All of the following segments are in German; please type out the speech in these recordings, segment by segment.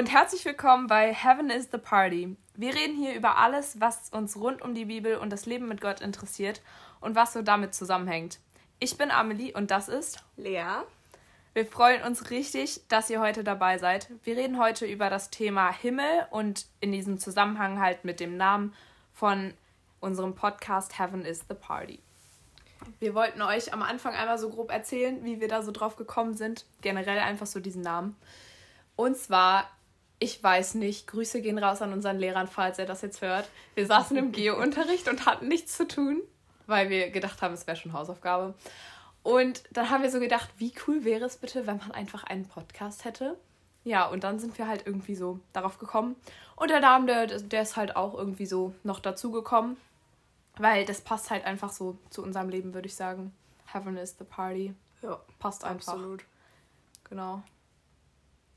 und herzlich willkommen bei Heaven is the Party. Wir reden hier über alles, was uns rund um die Bibel und das Leben mit Gott interessiert und was so damit zusammenhängt. Ich bin Amelie und das ist Lea. Wir freuen uns richtig, dass ihr heute dabei seid. Wir reden heute über das Thema Himmel und in diesem Zusammenhang halt mit dem Namen von unserem Podcast Heaven is the Party. Wir wollten euch am Anfang einmal so grob erzählen, wie wir da so drauf gekommen sind. Generell einfach so diesen Namen. Und zwar, ich weiß nicht, Grüße gehen raus an unseren Lehrern, falls er das jetzt hört. Wir saßen im Geo-Unterricht und hatten nichts zu tun, weil wir gedacht haben, es wäre schon Hausaufgabe. Und dann haben wir so gedacht, wie cool wäre es bitte, wenn man einfach einen Podcast hätte. Ja, und dann sind wir halt irgendwie so darauf gekommen. Und der Name, der, der ist halt auch irgendwie so noch dazugekommen. Weil das passt halt einfach so zu unserem Leben, würde ich sagen. Heaven is the party. Ja, passt einfach. Absolut. Genau.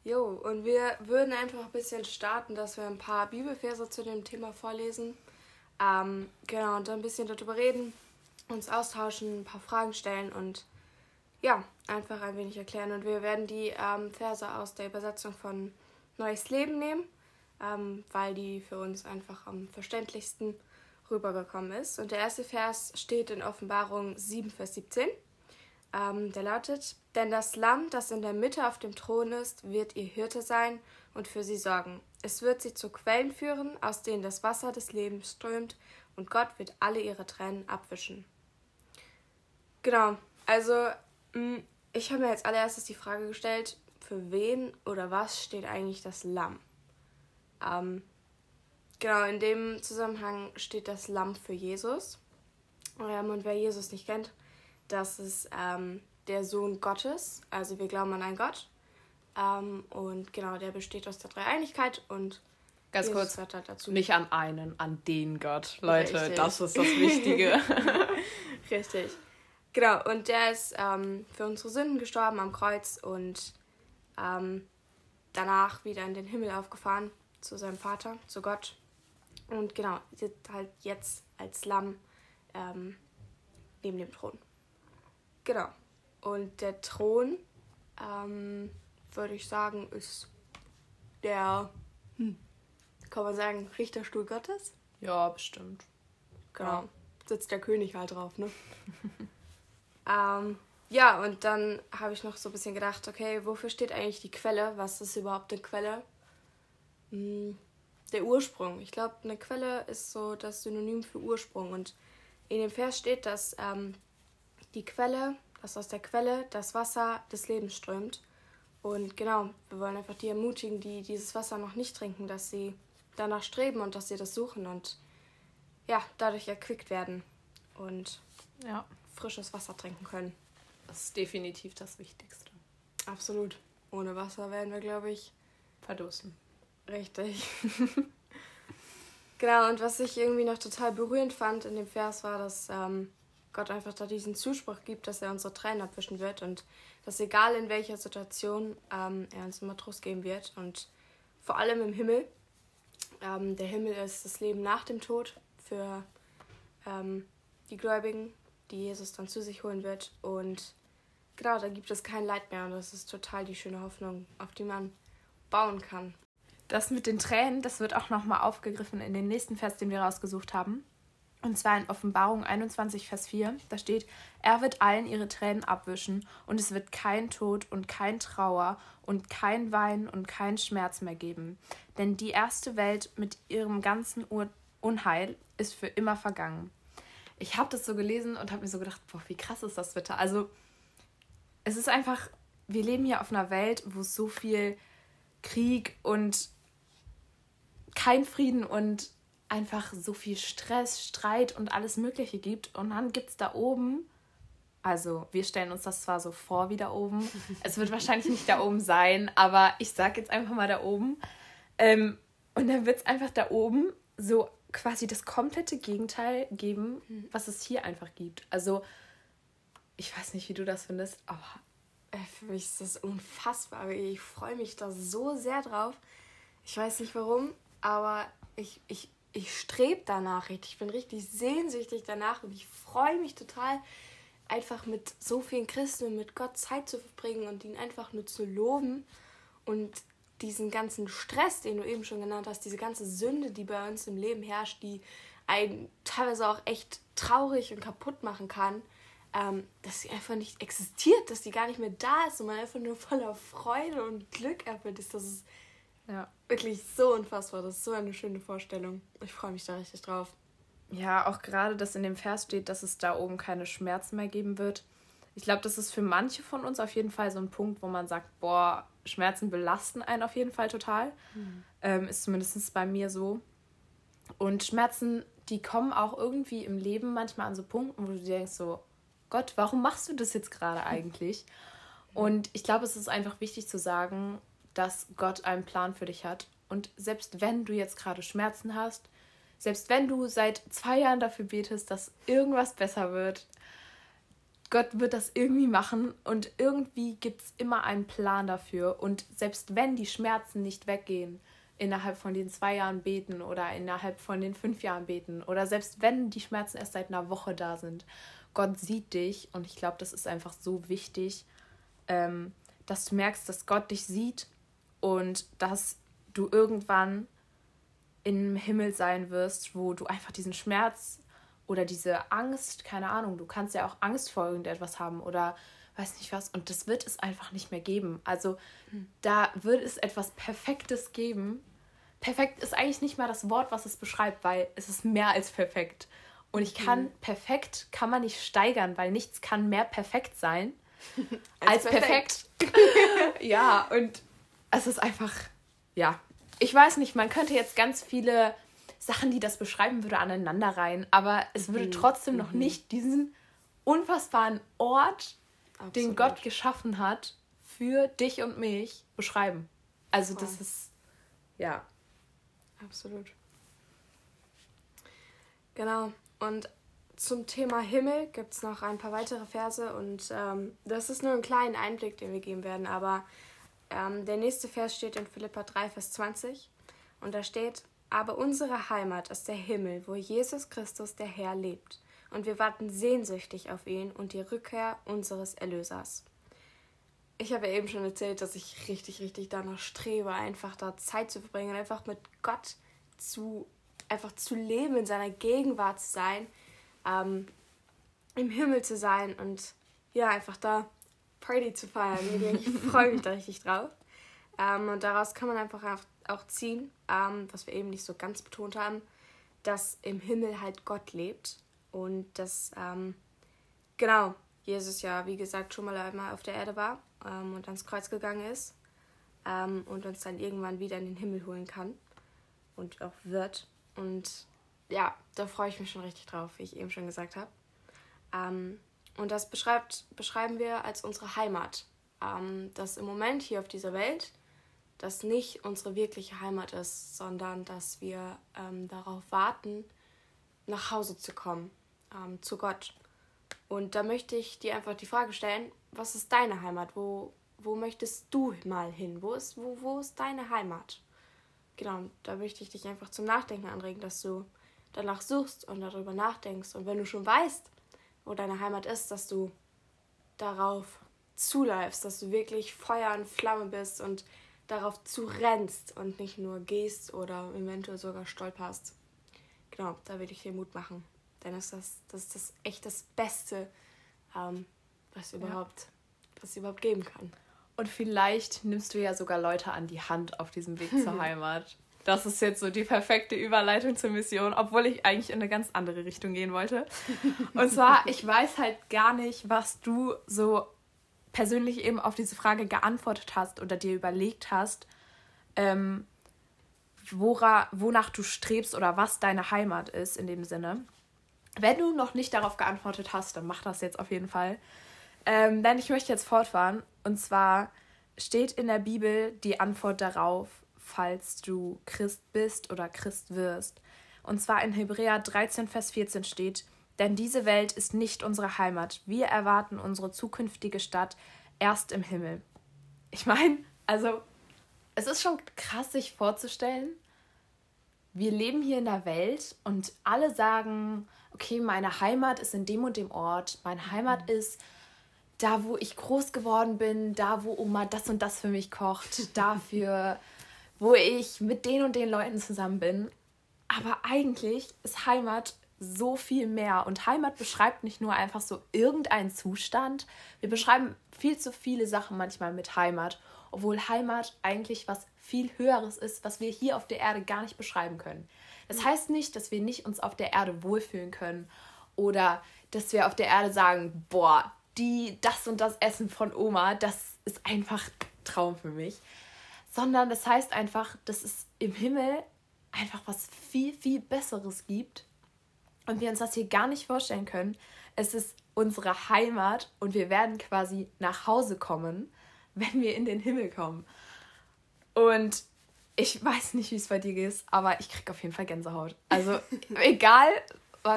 Jo, und wir würden einfach ein bisschen starten, dass wir ein paar Bibelverse zu dem Thema vorlesen. Ähm, genau, und dann ein bisschen darüber reden, uns austauschen, ein paar Fragen stellen und ja, einfach ein wenig erklären. Und wir werden die ähm, Verse aus der Übersetzung von Neues Leben nehmen, ähm, weil die für uns einfach am verständlichsten rübergekommen ist. Und der erste Vers steht in Offenbarung 7, Vers 17. Ähm, der lautet, denn das Lamm, das in der Mitte auf dem Thron ist, wird ihr Hirte sein und für sie sorgen. Es wird sie zu Quellen führen, aus denen das Wasser des Lebens strömt, und Gott wird alle ihre Tränen abwischen. Genau, also mm, ich habe mir als allererstes die Frage gestellt, für wen oder was steht eigentlich das Lamm? Ähm, genau, in dem Zusammenhang steht das Lamm für Jesus. Ähm, und wer Jesus nicht kennt, das ist ähm, der Sohn Gottes. Also wir glauben an einen Gott. Ähm, und genau, der besteht aus der Dreieinigkeit und Ganz Jesus kurz, halt dazu. nicht an einen, an den Gott. Leute, Richtig. das ist das Wichtige. Richtig. Genau, und der ist ähm, für unsere Sünden gestorben am Kreuz und ähm, danach wieder in den Himmel aufgefahren zu seinem Vater, zu Gott. Und genau, sitzt halt jetzt als Lamm ähm, neben dem Thron. Genau. Und der Thron, ähm, würde ich sagen, ist der, hm, kann man sagen, Richterstuhl Gottes? Ja, bestimmt. Genau. Ja. Sitzt der König halt drauf, ne? ähm, ja, und dann habe ich noch so ein bisschen gedacht, okay, wofür steht eigentlich die Quelle? Was ist überhaupt eine Quelle? Hm, der Ursprung. Ich glaube, eine Quelle ist so das Synonym für Ursprung. Und in dem Vers steht, dass ähm, die Quelle, dass aus der Quelle das Wasser des Lebens strömt. Und genau, wir wollen einfach die ermutigen, die dieses Wasser noch nicht trinken, dass sie danach streben und dass sie das suchen und ja, dadurch erquickt werden und ja. frisches Wasser trinken können. Das ist definitiv das Wichtigste. Absolut. Ohne Wasser werden wir, glaube ich, verdursten. Richtig. genau, und was ich irgendwie noch total berührend fand in dem Vers war, dass ähm, Gott einfach da diesen Zuspruch gibt, dass er unsere Tränen abwischen wird und dass egal in welcher Situation ähm, er uns immer Trost geben wird und vor allem im Himmel. Ähm, der Himmel ist das Leben nach dem Tod für ähm, die Gläubigen, die Jesus dann zu sich holen wird und genau, da gibt es kein Leid mehr und das ist total die schöne Hoffnung, auf die man bauen kann. Das mit den Tränen, das wird auch nochmal aufgegriffen in den nächsten Vers, den wir rausgesucht haben. Und zwar in Offenbarung 21, Vers 4. Da steht, er wird allen ihre Tränen abwischen und es wird kein Tod und kein Trauer und kein Wein und kein Schmerz mehr geben. Denn die erste Welt mit ihrem ganzen Unheil ist für immer vergangen. Ich habe das so gelesen und habe mir so gedacht, boah, wie krass ist das bitte? Also, es ist einfach, wir leben hier auf einer Welt, wo so viel Krieg und kein Frieden und einfach so viel Stress, Streit und alles Mögliche gibt. Und dann gibt es da oben, also wir stellen uns das zwar so vor wie da oben, es wird wahrscheinlich nicht da oben sein, aber ich sage jetzt einfach mal da oben. Ähm, und dann wird es einfach da oben so quasi das komplette Gegenteil geben, mhm. was es hier einfach gibt. Also ich weiß nicht, wie du das findest, aber äh, für mich ist das unfassbar. Ich freue mich da so sehr drauf. Ich weiß nicht warum, aber ich, ich ich strebe danach richtig. Ich bin richtig sehnsüchtig danach und ich freue mich total, einfach mit so vielen Christen und mit Gott Zeit zu verbringen und ihn einfach nur zu loben und diesen ganzen Stress, den du eben schon genannt hast, diese ganze Sünde, die bei uns im Leben herrscht, die einen teilweise auch echt traurig und kaputt machen kann, ähm, dass sie einfach nicht existiert, dass die gar nicht mehr da ist und man einfach nur voller Freude und Glück erfüllt ist. Das ist ja. wirklich so unfassbar. Das ist so eine schöne Vorstellung. Ich freue mich da richtig drauf. Ja, auch gerade, dass in dem Vers steht, dass es da oben keine Schmerzen mehr geben wird. Ich glaube, das ist für manche von uns auf jeden Fall so ein Punkt, wo man sagt, boah, Schmerzen belasten einen auf jeden Fall total. Mhm. Ähm, ist zumindest bei mir so. Und Schmerzen, die kommen auch irgendwie im Leben manchmal an so Punkten, wo du denkst so, Gott, warum machst du das jetzt gerade eigentlich? Und ich glaube, es ist einfach wichtig zu sagen, dass Gott einen Plan für dich hat. Und selbst wenn du jetzt gerade Schmerzen hast, selbst wenn du seit zwei Jahren dafür betest, dass irgendwas besser wird, Gott wird das irgendwie machen und irgendwie gibt es immer einen Plan dafür. Und selbst wenn die Schmerzen nicht weggehen, innerhalb von den zwei Jahren beten oder innerhalb von den fünf Jahren beten oder selbst wenn die Schmerzen erst seit einer Woche da sind Gott sieht dich und ich glaube, das ist einfach so wichtig, ähm, dass du merkst, dass Gott dich sieht und dass du irgendwann im Himmel sein wirst, wo du einfach diesen Schmerz oder diese Angst, keine Ahnung, du kannst ja auch Angst vor irgendetwas haben oder weiß nicht was und das wird es einfach nicht mehr geben. Also hm. da wird es etwas Perfektes geben. Perfekt ist eigentlich nicht mal das Wort, was es beschreibt, weil es ist mehr als perfekt. Und ich kann mhm. perfekt, kann man nicht steigern, weil nichts kann mehr perfekt sein als, als perfekt. perfekt. ja, und es ist einfach, ja. Ich weiß nicht, man könnte jetzt ganz viele Sachen, die das beschreiben würde, aneinander rein, aber es würde mhm. trotzdem noch mhm. nicht diesen unfassbaren Ort, Absolut. den Gott geschaffen hat, für dich und mich beschreiben. Also, das ist, ja. Absolut. Genau. Und zum Thema Himmel gibt es noch ein paar weitere Verse und ähm, das ist nur ein kleiner Einblick, den wir geben werden. Aber ähm, der nächste Vers steht in Philippa 3, Vers 20 und da steht, aber unsere Heimat ist der Himmel, wo Jesus Christus der Herr lebt. Und wir warten sehnsüchtig auf ihn und die Rückkehr unseres Erlösers. Ich habe ja eben schon erzählt, dass ich richtig, richtig danach strebe, einfach da Zeit zu verbringen, einfach mit Gott zu einfach zu leben, in seiner Gegenwart zu sein, ähm, im Himmel zu sein und ja, einfach da Party zu feiern. Ich freue mich da richtig drauf. Ähm, und daraus kann man einfach auch ziehen, ähm, was wir eben nicht so ganz betont haben, dass im Himmel halt Gott lebt und dass, ähm, genau, Jesus ja, wie gesagt, schon mal einmal auf der Erde war ähm, und ans Kreuz gegangen ist ähm, und uns dann irgendwann wieder in den Himmel holen kann und auch wird. Und ja, da freue ich mich schon richtig drauf, wie ich eben schon gesagt habe. Und das beschreibt, beschreiben wir als unsere Heimat. Ähm, dass im Moment hier auf dieser Welt das nicht unsere wirkliche Heimat ist, sondern dass wir ähm, darauf warten, nach Hause zu kommen, ähm, zu Gott. Und da möchte ich dir einfach die Frage stellen, was ist deine Heimat? Wo, wo möchtest du mal hin? Wo ist, wo, wo ist deine Heimat? genau, da möchte ich dich einfach zum Nachdenken anregen, dass du danach suchst und darüber nachdenkst. Und wenn du schon weißt, wo deine Heimat ist, dass du darauf zuläufst, dass du wirklich Feuer und Flamme bist und darauf zurennst und nicht nur gehst oder eventuell sogar stolperst. Genau, da will ich dir Mut machen. Denn das, das, das ist das echt das Beste, ähm, was, überhaupt, ja. was überhaupt geben kann. Und vielleicht nimmst du ja sogar Leute an die Hand auf diesem Weg zur Heimat. Das ist jetzt so die perfekte Überleitung zur Mission, obwohl ich eigentlich in eine ganz andere Richtung gehen wollte. Und zwar, ich weiß halt gar nicht, was du so persönlich eben auf diese Frage geantwortet hast oder dir überlegt hast, ähm, wora, wonach du strebst oder was deine Heimat ist in dem Sinne. Wenn du noch nicht darauf geantwortet hast, dann mach das jetzt auf jeden Fall. Ähm, denn ich möchte jetzt fortfahren. Und zwar steht in der Bibel die Antwort darauf, falls du Christ bist oder Christ wirst. Und zwar in Hebräer 13, Vers 14 steht, denn diese Welt ist nicht unsere Heimat. Wir erwarten unsere zukünftige Stadt erst im Himmel. Ich meine, also, es ist schon krass, sich vorzustellen, wir leben hier in der Welt und alle sagen, okay, meine Heimat ist in dem und dem Ort, meine Heimat mhm. ist da, wo ich groß geworden bin, da, wo Oma das und das für mich kocht, dafür, wo ich mit den und den Leuten zusammen bin. Aber eigentlich ist Heimat so viel mehr. Und Heimat beschreibt nicht nur einfach so irgendeinen Zustand. Wir beschreiben viel zu viele Sachen manchmal mit Heimat, obwohl Heimat eigentlich was viel Höheres ist, was wir hier auf der Erde gar nicht beschreiben können. Das heißt nicht, dass wir nicht uns auf der Erde wohlfühlen können oder dass wir auf der Erde sagen, boah, die, das und das Essen von Oma, das ist einfach Traum für mich. Sondern das heißt einfach, dass es im Himmel einfach was viel, viel Besseres gibt und wir uns das hier gar nicht vorstellen können. Es ist unsere Heimat und wir werden quasi nach Hause kommen, wenn wir in den Himmel kommen. Und ich weiß nicht, wie es bei dir ist, aber ich kriege auf jeden Fall Gänsehaut. Also egal,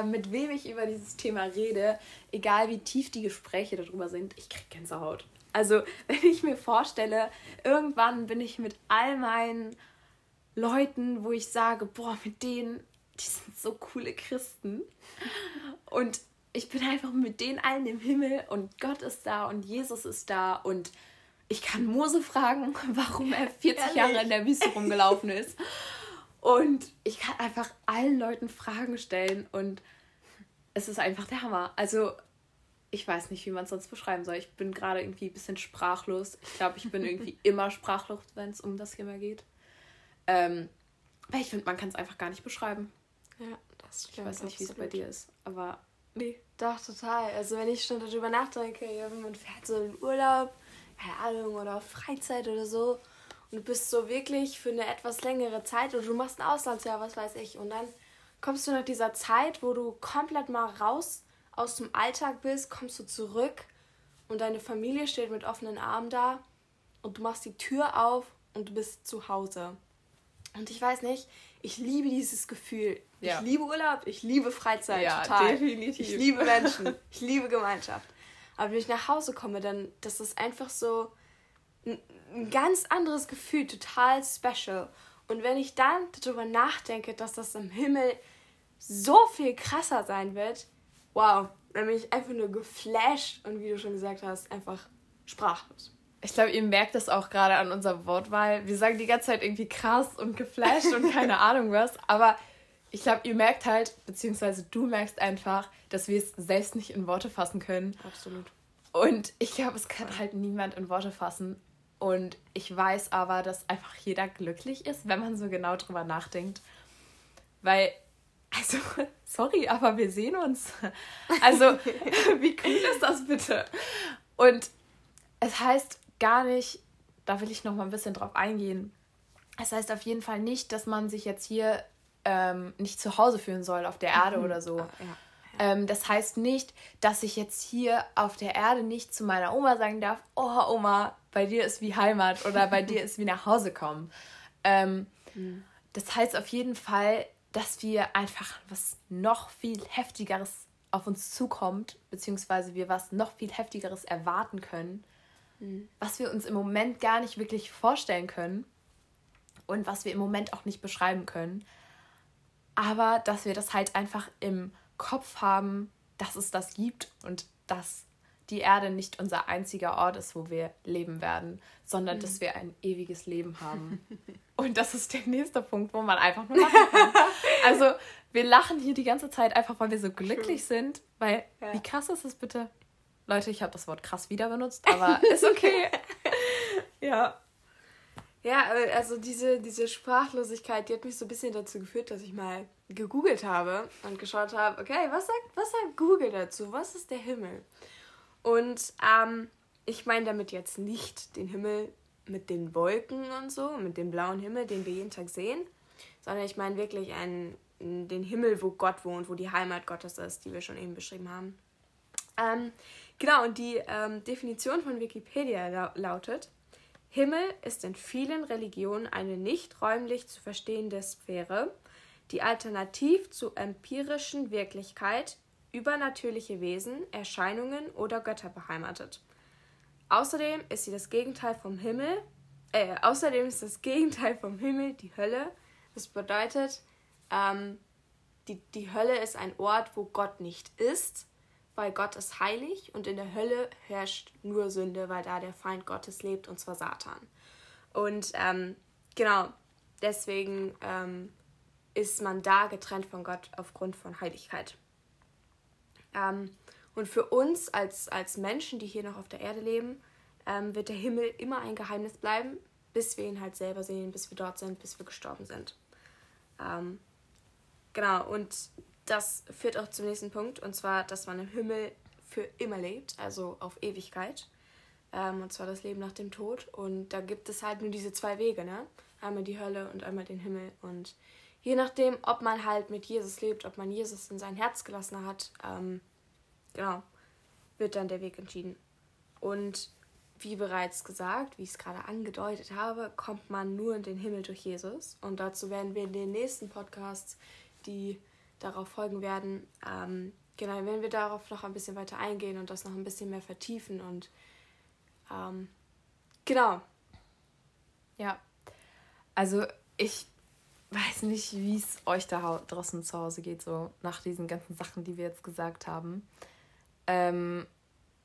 mit wem ich über dieses Thema rede, egal wie tief die Gespräche darüber sind, ich kriege Gänsehaut. Also wenn ich mir vorstelle, irgendwann bin ich mit all meinen Leuten, wo ich sage, boah, mit denen, die sind so coole Christen. Und ich bin einfach mit denen allen im Himmel und Gott ist da und Jesus ist da und ich kann Mose fragen, warum er 40 Ehrlich? Jahre in der Wüste rumgelaufen ist. Und ich kann einfach allen Leuten Fragen stellen und es ist einfach der Hammer. Also, ich weiß nicht, wie man es sonst beschreiben soll. Ich bin gerade irgendwie ein bisschen sprachlos. Ich glaube, ich bin irgendwie immer sprachlos, wenn es um das Thema geht. Ähm, weil ich finde, man kann es einfach gar nicht beschreiben. Ja, das stimmt. Ich weiß nicht, wie es bei dir ist, aber nee. Doch, total. Also, wenn ich schon darüber nachdenke, man fährt so in Urlaub keine Ahnung, oder Freizeit oder so. Und du bist so wirklich für eine etwas längere Zeit oder du machst ein Auslandsjahr, was weiß ich. Und dann kommst du nach dieser Zeit, wo du komplett mal raus aus dem Alltag bist, kommst du zurück und deine Familie steht mit offenen Armen da und du machst die Tür auf und du bist zu Hause. Und ich weiß nicht, ich liebe dieses Gefühl. Ja. Ich liebe Urlaub, ich liebe Freizeit ja, total. Definitiv. Ich liebe Menschen, ich liebe Gemeinschaft. Aber wenn ich nach Hause komme, dann das ist einfach so ein, ein ganz anderes Gefühl, total special. Und wenn ich dann darüber nachdenke, dass das im Himmel so viel krasser sein wird, wow, dann bin ich einfach nur geflasht und wie du schon gesagt hast, einfach sprachlos. Ich glaube, ihr merkt das auch gerade an unserer Wortwahl. Wir sagen die ganze Zeit irgendwie krass und geflasht und keine Ahnung was, aber ich glaube, ihr merkt halt, beziehungsweise du merkst einfach, dass wir es selbst nicht in Worte fassen können. Absolut. Und ich glaube, es kann halt niemand in Worte fassen. Und ich weiß aber, dass einfach jeder glücklich ist, wenn man so genau drüber nachdenkt. Weil, also, sorry, aber wir sehen uns. Also, wie cool ist das bitte? Und es heißt gar nicht, da will ich noch mal ein bisschen drauf eingehen. Es heißt auf jeden Fall nicht, dass man sich jetzt hier ähm, nicht zu Hause fühlen soll auf der Erde mhm. oder so. Ja. Ähm, das heißt nicht, dass ich jetzt hier auf der Erde nicht zu meiner Oma sagen darf, oh Oma, bei dir ist wie Heimat oder bei dir ist wie nach Hause kommen. Ähm, mhm. Das heißt auf jeden Fall, dass wir einfach was noch viel heftigeres auf uns zukommt, beziehungsweise wir was noch viel heftigeres erwarten können, mhm. was wir uns im Moment gar nicht wirklich vorstellen können und was wir im Moment auch nicht beschreiben können aber dass wir das halt einfach im Kopf haben, dass es das gibt und dass die Erde nicht unser einziger Ort ist, wo wir leben werden, sondern mhm. dass wir ein ewiges Leben haben. und das ist der nächste Punkt, wo man einfach nur lachen kann. also, wir lachen hier die ganze Zeit einfach, weil wir so glücklich True. sind, weil ja. wie krass ist es bitte? Leute, ich habe das Wort krass wieder benutzt, aber ist okay. ja. Ja, äh, also diese, diese Sprachlosigkeit, die hat mich so ein bisschen dazu geführt, dass ich mal gegoogelt habe und geschaut habe, okay, was sagt, was sagt Google dazu? Was ist der Himmel? Und ähm, ich meine damit jetzt nicht den Himmel mit den Wolken und so, mit dem blauen Himmel, den wir jeden Tag sehen, sondern ich meine wirklich einen, den Himmel, wo Gott wohnt, wo die Heimat Gottes ist, die wir schon eben beschrieben haben. Ähm, genau, und die ähm, Definition von Wikipedia la lautet, Himmel ist in vielen Religionen eine nicht räumlich zu verstehende Sphäre, die alternativ zur empirischen Wirklichkeit übernatürliche Wesen, Erscheinungen oder Götter beheimatet. Außerdem ist sie das Gegenteil vom Himmel, äh, außerdem ist das Gegenteil vom Himmel die Hölle. Das bedeutet, ähm, die, die Hölle ist ein Ort, wo Gott nicht ist, weil Gott ist heilig und in der Hölle herrscht nur Sünde, weil da der Feind Gottes lebt und zwar Satan. Und ähm, genau, deswegen ähm, ist man da getrennt von Gott aufgrund von Heiligkeit. Ähm, und für uns als, als Menschen, die hier noch auf der Erde leben, ähm, wird der Himmel immer ein Geheimnis bleiben, bis wir ihn halt selber sehen, bis wir dort sind, bis wir gestorben sind. Ähm, genau, und das führt auch zum nächsten Punkt, und zwar, dass man im Himmel für immer lebt, also auf Ewigkeit. Ähm, und zwar das Leben nach dem Tod. Und da gibt es halt nur diese zwei Wege, ne? Einmal die Hölle und einmal den Himmel. Und je nachdem, ob man halt mit Jesus lebt, ob man Jesus in sein Herz gelassen hat, ähm, genau, wird dann der Weg entschieden. Und wie bereits gesagt, wie ich es gerade angedeutet habe, kommt man nur in den Himmel durch Jesus. Und dazu werden wir in den nächsten Podcasts, die darauf folgen werden, ähm, genau, werden wir darauf noch ein bisschen weiter eingehen und das noch ein bisschen mehr vertiefen und ähm, genau. Ja. Also ich weiß nicht, wie es euch da draußen zu Hause geht, so nach diesen ganzen Sachen, die wir jetzt gesagt haben. Ähm,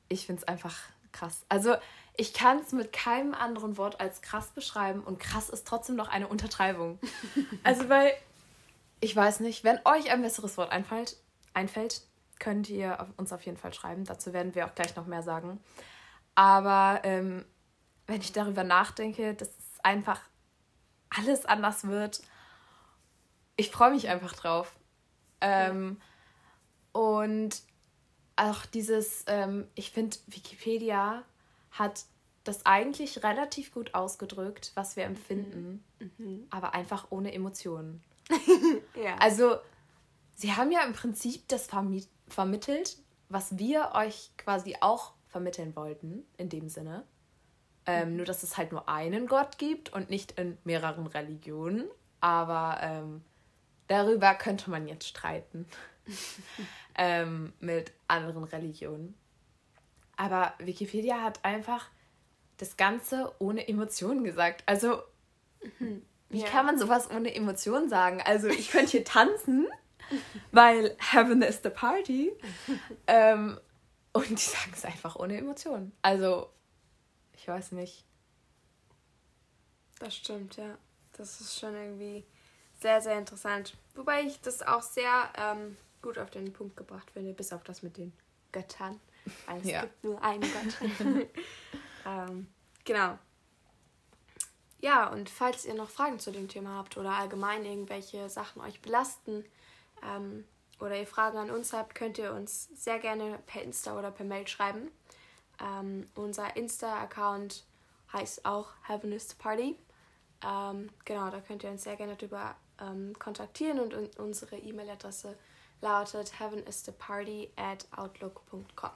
ich finde es einfach krass. Also ich kann es mit keinem anderen Wort als krass beschreiben und krass ist trotzdem noch eine Untertreibung. also weil, ich weiß nicht, wenn euch ein besseres Wort einfällt, einfällt könnt ihr uns auf jeden Fall schreiben. Dazu werden wir auch gleich noch mehr sagen. Aber ähm, wenn ich darüber nachdenke, dass es einfach alles anders wird, ich freue mich einfach drauf. Ähm, Und auch dieses, ähm, ich finde, Wikipedia hat das eigentlich relativ gut ausgedrückt, was wir empfinden, mhm. aber einfach ohne Emotionen. ja. Also, sie haben ja im Prinzip das vermittelt, was wir euch quasi auch vermitteln wollten, in dem Sinne. Ähm, mhm. Nur, dass es halt nur einen Gott gibt und nicht in mehreren Religionen. Aber ähm, darüber könnte man jetzt streiten. ähm, mit anderen Religionen. Aber Wikipedia hat einfach das Ganze ohne Emotionen gesagt. Also, mhm. wie ja. kann man sowas ohne Emotionen sagen? Also, ich könnte hier tanzen, weil Heaven is the Party. ähm, und die sagen es einfach ohne Emotionen. Also, ich weiß nicht. Das stimmt, ja. Das ist schon irgendwie sehr, sehr interessant. Wobei ich das auch sehr ähm, gut auf den Punkt gebracht finde, bis auf das mit den Göttern. Weil es ja. gibt nur einen Gott. ähm, genau. Ja, und falls ihr noch Fragen zu dem Thema habt oder allgemein irgendwelche Sachen euch belasten, ähm, oder ihr Fragen an uns habt, könnt ihr uns sehr gerne per Insta oder per Mail schreiben. Ähm, unser Insta-Account heißt auch Heavenist Party. Ähm, genau, da könnt ihr uns sehr gerne drüber ähm, kontaktieren und, unsere E-Mail-Adresse lautet heavenisttheparty at outlook.com.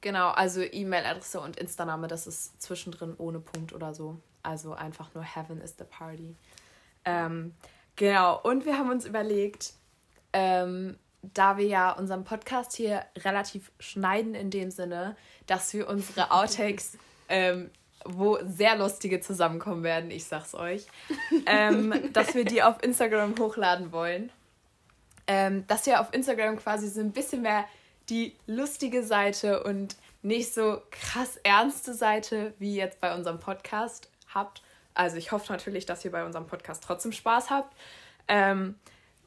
Genau, also E-Mail-Adresse und Insta-Name, das ist zwischendrin ohne Punkt oder so. Also einfach nur Heaven is the Party. Ähm, genau, und wir haben uns überlegt, ähm, da wir ja unseren Podcast hier relativ schneiden in dem Sinne, dass wir unsere Outtakes, ähm, wo sehr lustige zusammenkommen werden, ich sag's euch, ähm, dass wir die auf Instagram hochladen wollen. Ähm, dass ihr auf Instagram quasi so ein bisschen mehr die lustige Seite und nicht so krass ernste Seite wie jetzt bei unserem Podcast habt. Also ich hoffe natürlich, dass ihr bei unserem Podcast trotzdem Spaß habt. Ähm,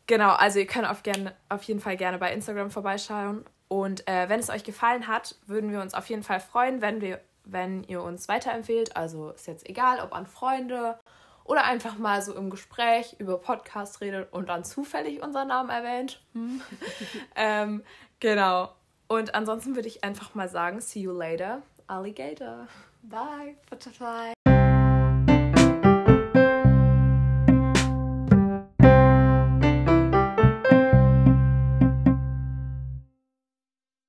Genau, also ihr könnt auf, gern, auf jeden Fall gerne bei Instagram vorbeischauen. Und äh, wenn es euch gefallen hat, würden wir uns auf jeden Fall freuen, wenn, wir, wenn ihr uns weiterempfehlt. Also ist jetzt egal, ob an Freunde oder einfach mal so im Gespräch über Podcast redet und dann zufällig unseren Namen erwähnt. Hm. ähm, genau. Und ansonsten würde ich einfach mal sagen, see you later, Alligator. Bye, Butterfly.